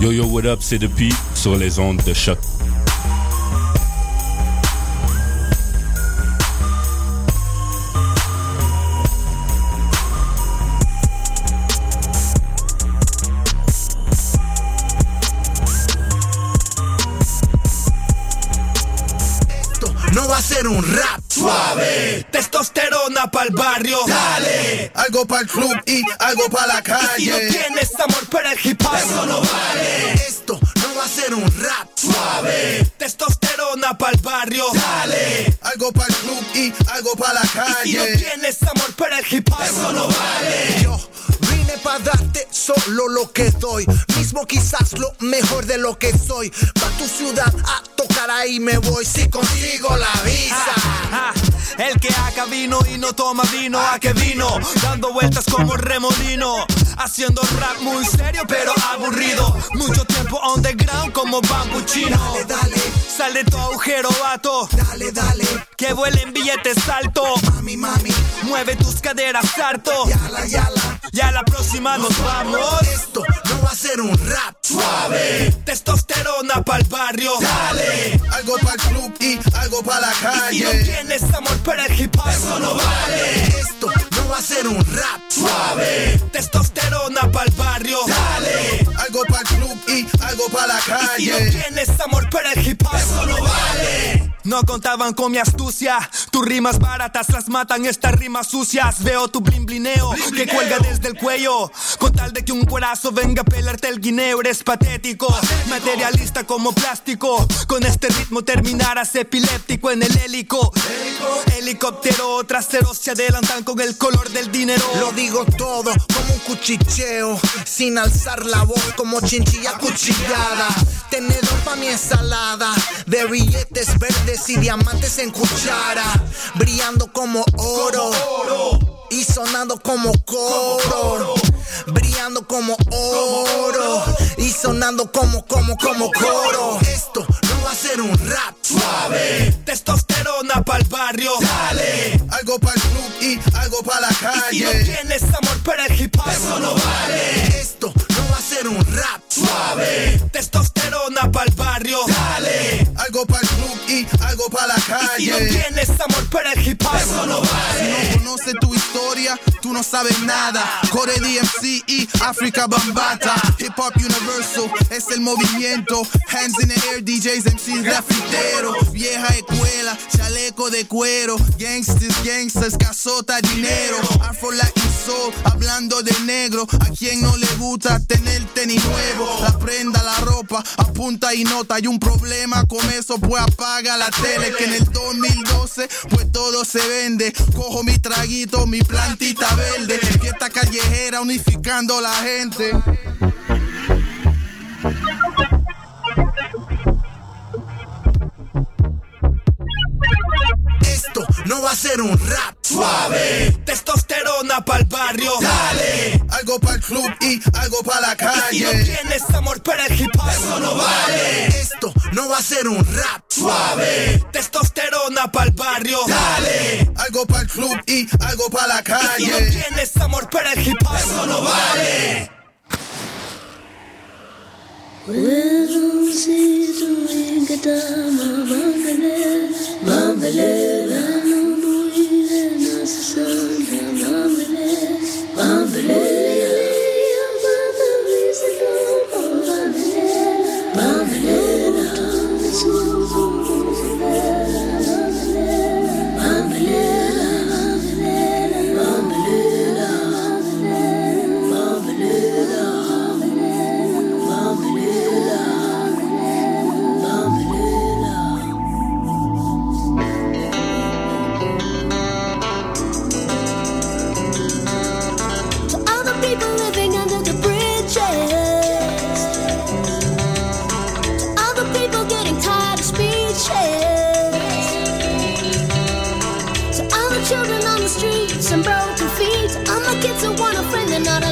Yo yo, what up, c'est depuis sur les ondes de choc. Esto no va a ser un rap suave. Testosterona pa'l barrio. Dale. Algo pa'l club y algo pa' que soy. Pa' tu ciudad a tocar ahí me voy. Si consigo la visa. El que acá vino y no toma vino, ¿a qué vino? Dando vueltas como remolino, haciendo rap muy serio pero aburrido. Mucho tiempo underground como bambuchino. Dale, dale, Sal de tu agujero, vato, dale, dale. que vuelen billetes alto. Mami, mami, Mueve tus caderas harto. yala, yala. Ya la próxima nos vamos. Esto no va a ser un rap suave. Testosterona pa'l barrio. Dale. Algo para el club y algo para la Y si no calle. tienes amor para el hip hop, eso no vale. Esto no va a ser un rap suave. Testosterona pa'l barrio. Dale. Algo para el club y algo para la Y si no calle. tienes amor para el hip hop, eso no vale. No contaban con mi astucia. Tus rimas baratas las matan, estas rimas sucias. Veo tu blin blineo que cuelga desde el cuello. Con tal de que un cuerazo venga a pelarte el guineo, eres patético. Materialista como plástico. Con este ritmo terminarás epiléptico en el hélico. Helicóptero trasero se adelantan con el color del dinero. Lo digo todo como un cuchicheo, sin alzar la voz como chinchilla cuchillada. Tenedor pa' mi ensalada, de billetes verdes y diamantes en cuchara, brillando como oro. Y sonando como coro, brillando como oro y sonando como, como, como coro. Esto no va a ser un rap suave. Testosterona pa'l barrio. Dale. Algo para el club y algo para la Y si no calle. tienes amor para el hip hop, eso no vale. Esto no va a ser un rap suave. Testosterona pa'l barrio. Dale. Algo para el club y algo para la Y si no calle. tienes amor para el hip hop, eso no Si vale. no conoces tu historia, tú no sabes nada. Core DMC y África Bambata. Hip Hop Universal es el movimiento. Hands in the air, DJs, MCs, grafiteros. Vieja escuela, chaleco de cuero. Gangsters, gangsters, casota, dinero. Afro Latin Soul, hablando de negro. A quien no le gusta tener tenis nuevo. La prenda, la ropa, apunta y nota. Hay un problema con eso, pues apaga la tele. Que en el 2012, pues todo se vende. Cojo mi traguito, mi plantita verde. Fiesta callejera unificando la gente. no va a ser un rap suave. Testosterona pa'l barrio, dale. Algo pa'l club y algo pa' la calle. Y si no tienes amor para el hip hop, eso no vale. Esto no va a ser un rap suave. Testosterona pa'l barrio, dale. Algo pa'l club y algo pa' la calle. Y si no tienes amor para el hip hop, eso no vale. Yes, I'm the blue. streets and broke to feet. All my kids are want a friend and not a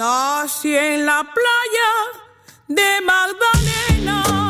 Nací en la playa de Magdalena.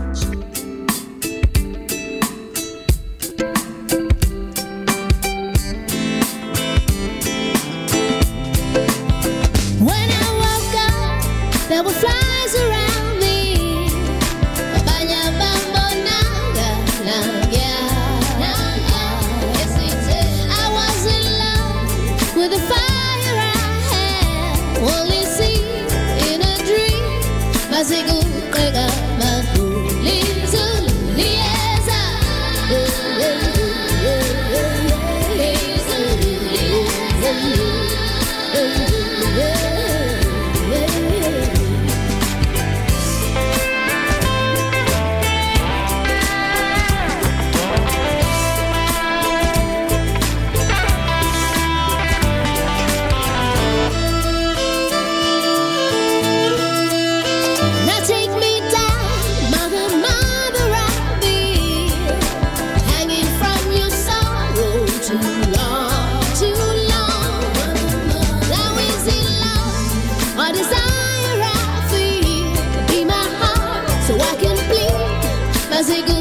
Fazer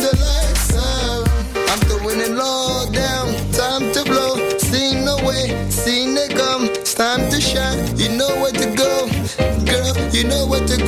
the lights out. I'm throwing it all down, time to blow. Seen the way, seen it come. It's time to shine, you know where to go. Girl, you know where to